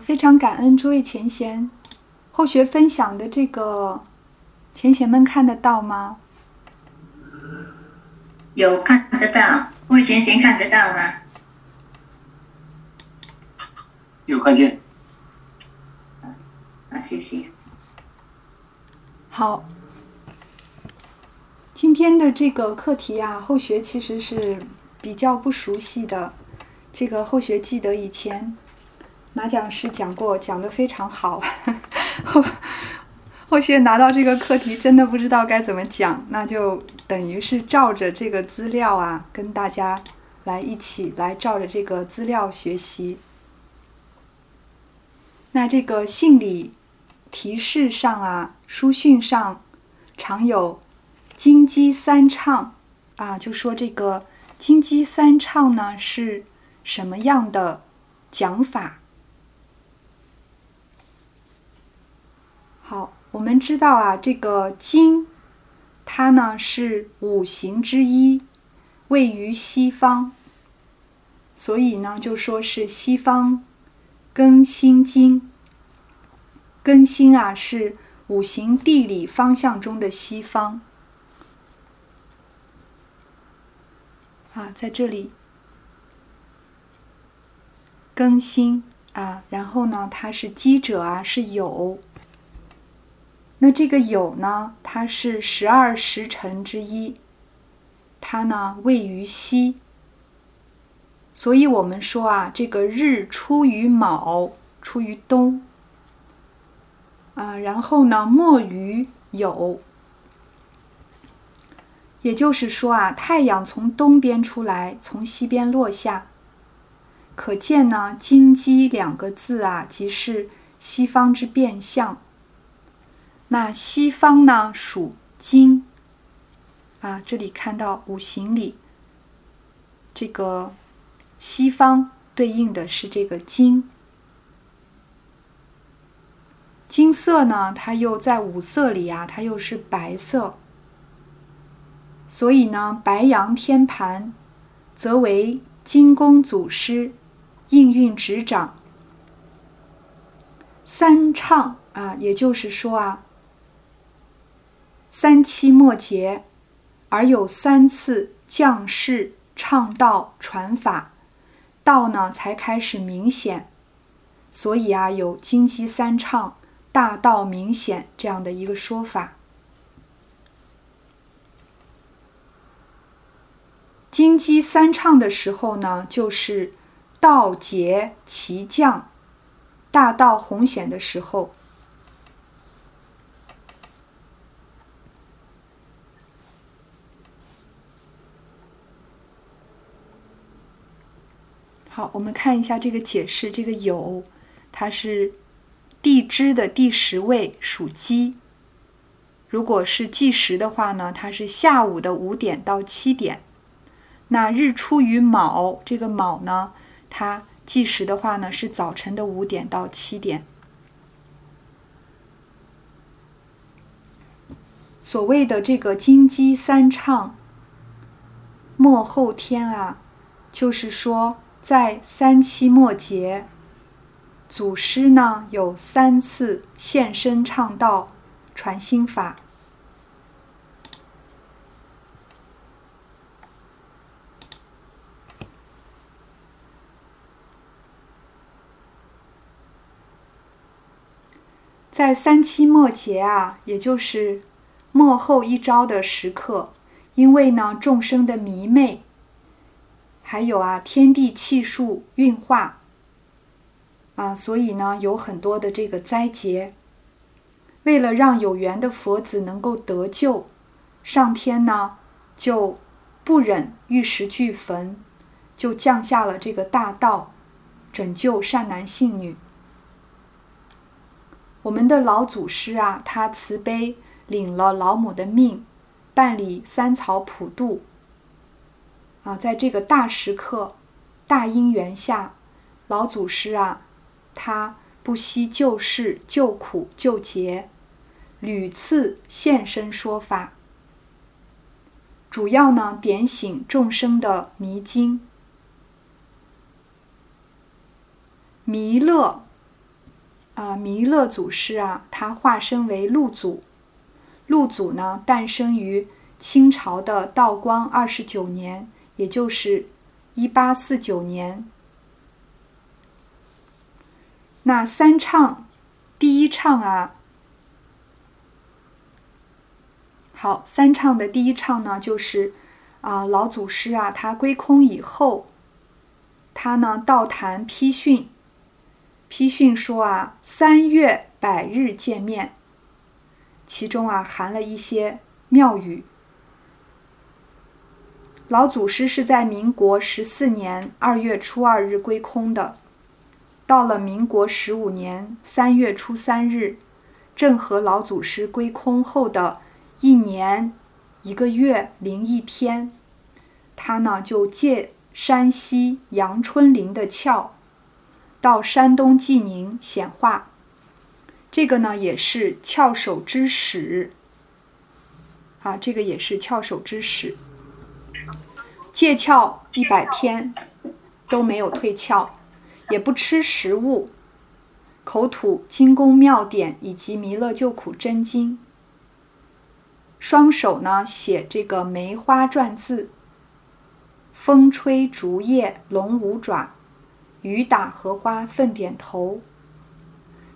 非常感恩诸位前贤，后学分享的这个前贤们看得到吗？有看得到，魏前贤看得到吗？有看见。啊，谢谢。好，今天的这个课题啊，后学其实是比较不熟悉的。这个后学记得以前马讲师讲过，讲的非常好。后后续拿到这个课题，真的不知道该怎么讲，那就等于是照着这个资料啊，跟大家来一起来照着这个资料学习。那这个信里提示上啊，书讯上常有金鸡三唱啊，就说这个金鸡三唱呢是什么样的讲法？好，我们知道啊，这个金它呢是五行之一，位于西方，所以呢就说是西方。庚辛金，庚辛啊是五行地理方向中的西方啊，在这里庚辛啊，然后呢它是基者啊是酉，那这个酉呢它是十二时辰之一，它呢位于西。所以我们说啊，这个日出于卯，出于东，啊，然后呢没于酉，也就是说啊，太阳从东边出来，从西边落下。可见呢，金鸡两个字啊，即是西方之变相。那西方呢属金，啊，这里看到五行里这个。西方对应的是这个金，金色呢，它又在五色里啊，它又是白色，所以呢，白羊天盘则为金宫祖师，应运执掌，三唱啊，也就是说啊，三期末节，而有三次降世唱道传法。道呢才开始明显，所以啊有金鸡三唱，大道明显这样的一个说法。金鸡三唱的时候呢，就是道结其降，大道红显的时候。好，我们看一下这个解释。这个酉，它是地支的第十位，属鸡。如果是计时的话呢，它是下午的五点到七点。那日出于卯，这个卯呢，它计时的话呢是早晨的五点到七点。所谓的这个金鸡三唱，末后天啊，就是说。在三期末节，祖师呢有三次现身唱道、传心法。在三期末节啊，也就是末后一朝的时刻，因为呢众生的迷昧。还有啊，天地气数运化啊，所以呢，有很多的这个灾劫。为了让有缘的佛子能够得救，上天呢就不忍玉石俱焚，就降下了这个大道，拯救善男信女。我们的老祖师啊，他慈悲领了老母的命，办理三草普渡。啊，在这个大时刻、大因缘下，老祖师啊，他不惜救世、救苦、救劫，屡次现身说法，主要呢点醒众生的迷津。弥勒啊，弥勒祖师啊，他化身为陆祖。陆祖呢，诞生于清朝的道光二十九年，也就是一八四九年。那三唱，第一唱啊，好，三唱的第一唱呢，就是啊，老祖师啊，他归空以后，他呢道坛批训，批训说啊，三月百日见面。其中啊含了一些妙语。老祖师是在民国十四年二月初二日归空的，到了民国十五年三月初三日，正和老祖师归空后的一年一个月零一天，他呢就借山西阳春林的窍，到山东济宁显化。这个呢也是翘首之始，啊，这个也是翘首之始。戒窍一百天都没有退窍，也不吃食物，口吐金宫妙典以及弥勒救苦真经。双手呢写这个梅花篆字，风吹竹叶龙舞爪，雨打荷花奋点头。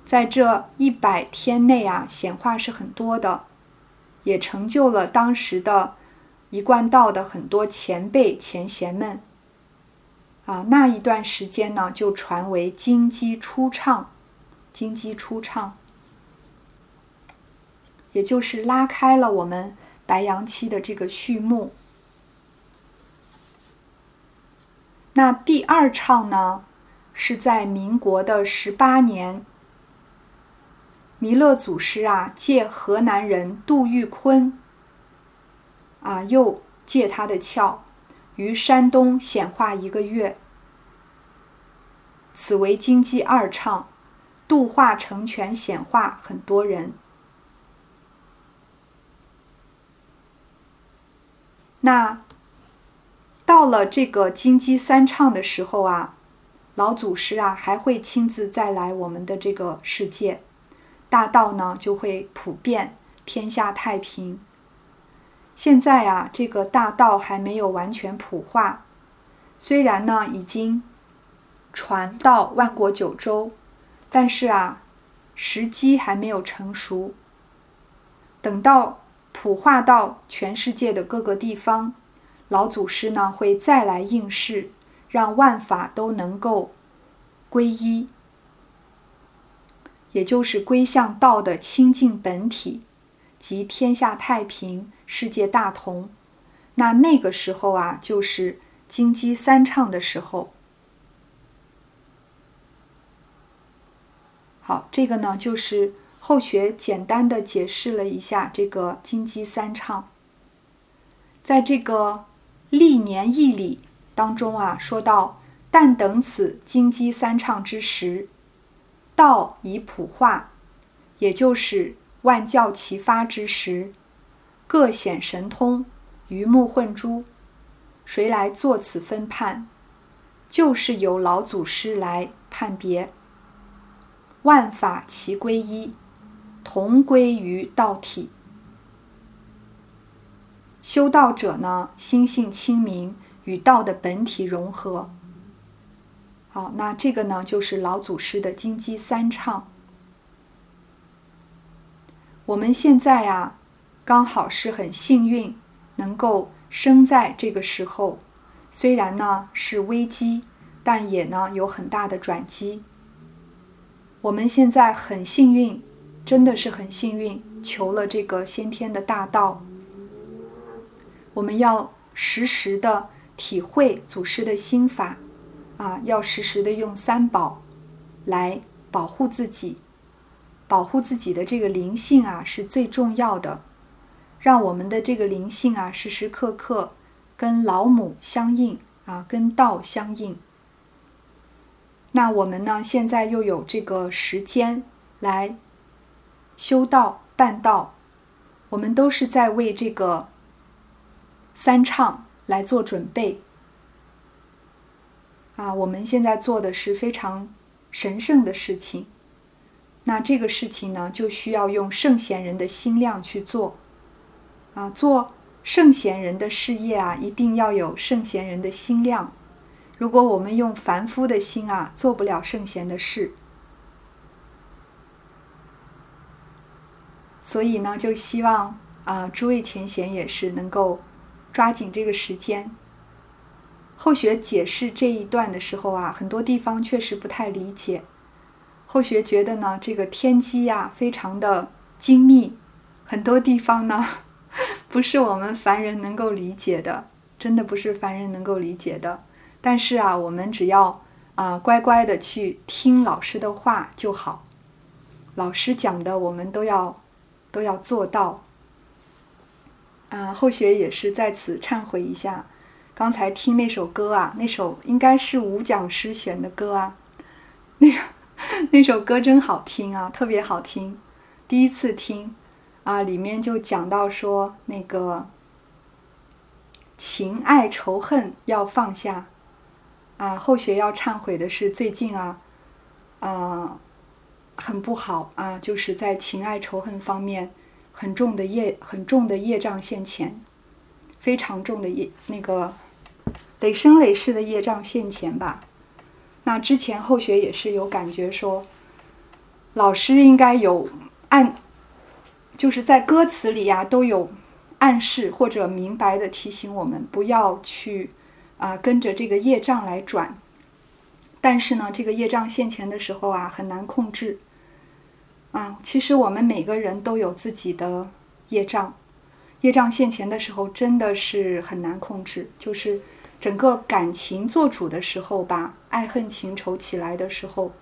在这一百天内啊，显化是很多的，也成就了当时的一贯道的很多前辈前贤们。啊，那一段时间呢，就传为金鸡初唱，金鸡初唱，也就是拉开了我们白羊期的这个序幕。那第二唱呢，是在民国的十八年。弥勒祖师啊，借河南人杜玉坤啊，又借他的窍，于山东显化一个月。此为金鸡二唱，度化成全显化很多人。那到了这个金鸡三唱的时候啊，老祖师啊还会亲自再来我们的这个世界。大道呢就会普遍，天下太平。现在啊，这个大道还没有完全普化，虽然呢已经传到万国九州，但是啊，时机还没有成熟。等到普化到全世界的各个地方，老祖师呢会再来应试，让万法都能够归一。也就是归向道的清净本体，即天下太平、世界大同。那那个时候啊，就是金鸡三唱的时候。好，这个呢，就是后学简单的解释了一下这个金鸡三唱。在这个历年义理当中啊，说到但等此金鸡三唱之时。道已普化，也就是万教齐发之时，各显神通，鱼目混珠，谁来作此分判？就是由老祖师来判别。万法齐归一，同归于道体。修道者呢，心性清明，与道的本体融合。好，那这个呢，就是老祖师的金鸡三唱。我们现在啊，刚好是很幸运，能够生在这个时候。虽然呢是危机，但也呢有很大的转机。我们现在很幸运，真的是很幸运，求了这个先天的大道。我们要时时的体会祖师的心法。啊，要时时的用三宝来保护自己，保护自己的这个灵性啊，是最重要的。让我们的这个灵性啊，时时刻刻跟老母相应啊，跟道相应。那我们呢，现在又有这个时间来修道办道，我们都是在为这个三唱来做准备。啊，我们现在做的是非常神圣的事情，那这个事情呢，就需要用圣贤人的心量去做。啊，做圣贤人的事业啊，一定要有圣贤人的心量。如果我们用凡夫的心啊，做不了圣贤的事。所以呢，就希望啊，诸位前贤也是能够抓紧这个时间。后学解释这一段的时候啊，很多地方确实不太理解。后学觉得呢，这个天机呀，非常的精密，很多地方呢，不是我们凡人能够理解的，真的不是凡人能够理解的。但是啊，我们只要啊乖乖的去听老师的话就好，老师讲的我们都要。都要做到。啊，后学也是在此忏悔一下，刚才听那首歌啊，那首应该是五讲师选的歌啊，那个 那首歌真好听啊，特别好听。第一次听啊，里面就讲到说那个情爱仇恨要放下啊。后学要忏悔的是最近啊，啊。很不好啊，就是在情爱仇恨方面，很重的业，很重的业障现前，非常重的业，那个累生累世的业障现前吧。那之前后学也是有感觉说，老师应该有暗，就是在歌词里呀都有暗示或者明白的提醒我们不要去啊跟着这个业障来转。但是呢，这个业障现前的时候啊，很难控制。啊，其实我们每个人都有自己的业障，业障现前的时候真的是很难控制。就是整个感情做主的时候吧，爱恨情仇起来的时候，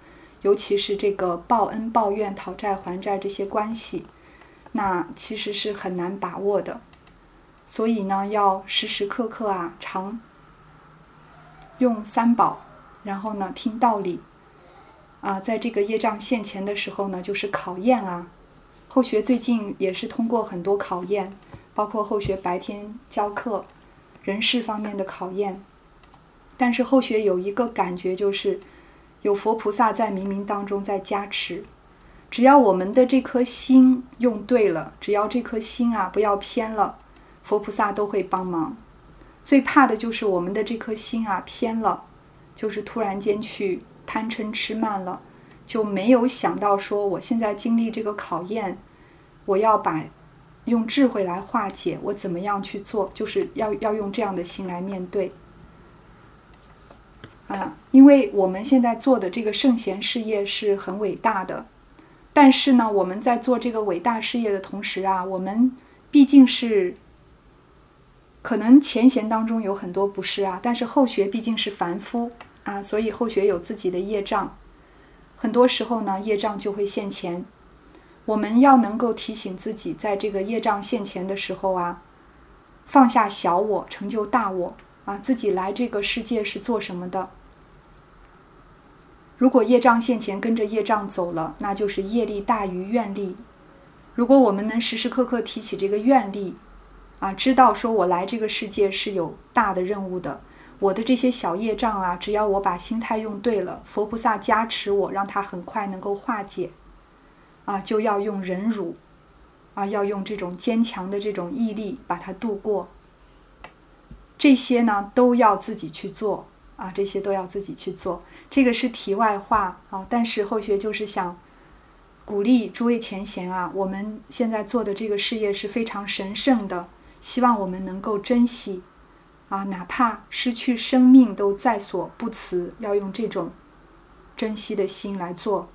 尤其是这个报恩报怨、讨债还债这些关系，那其实是很难把握的。所以呢，要时时刻刻啊，常用三宝。然后呢，听道理，啊，在这个业障现前的时候呢，就是考验啊。后学最近也是通过很多考验，包括后学白天教课、人事方面的考验。但是后学有一个感觉，就是有佛菩萨在冥冥当中在加持。只要我们的这颗心用对了，只要这颗心啊不要偏了，佛菩萨都会帮忙。最怕的就是我们的这颗心啊偏了。就是突然间去贪嗔痴慢了，就没有想到说我现在经历这个考验，我要把用智慧来化解，我怎么样去做，就是要要用这样的心来面对。啊，因为我们现在做的这个圣贤事业是很伟大的，但是呢，我们在做这个伟大事业的同时啊，我们毕竟是。可能前贤当中有很多不是啊，但是后学毕竟是凡夫啊，所以后学有自己的业障，很多时候呢，业障就会现前。我们要能够提醒自己，在这个业障现前的时候啊，放下小我，成就大我啊，自己来这个世界是做什么的？如果业障现前，跟着业障走了，那就是业力大于愿力。如果我们能时时刻刻提起这个愿力。啊，知道说我来这个世界是有大的任务的，我的这些小业障啊，只要我把心态用对了，佛菩萨加持我，让它很快能够化解。啊，就要用忍辱，啊，要用这种坚强的这种毅力把它度过。这些呢，都要自己去做啊，这些都要自己去做。这个是题外话啊，但是后学就是想鼓励诸位前贤啊，我们现在做的这个事业是非常神圣的。希望我们能够珍惜，啊，哪怕失去生命都在所不辞，要用这种珍惜的心来做。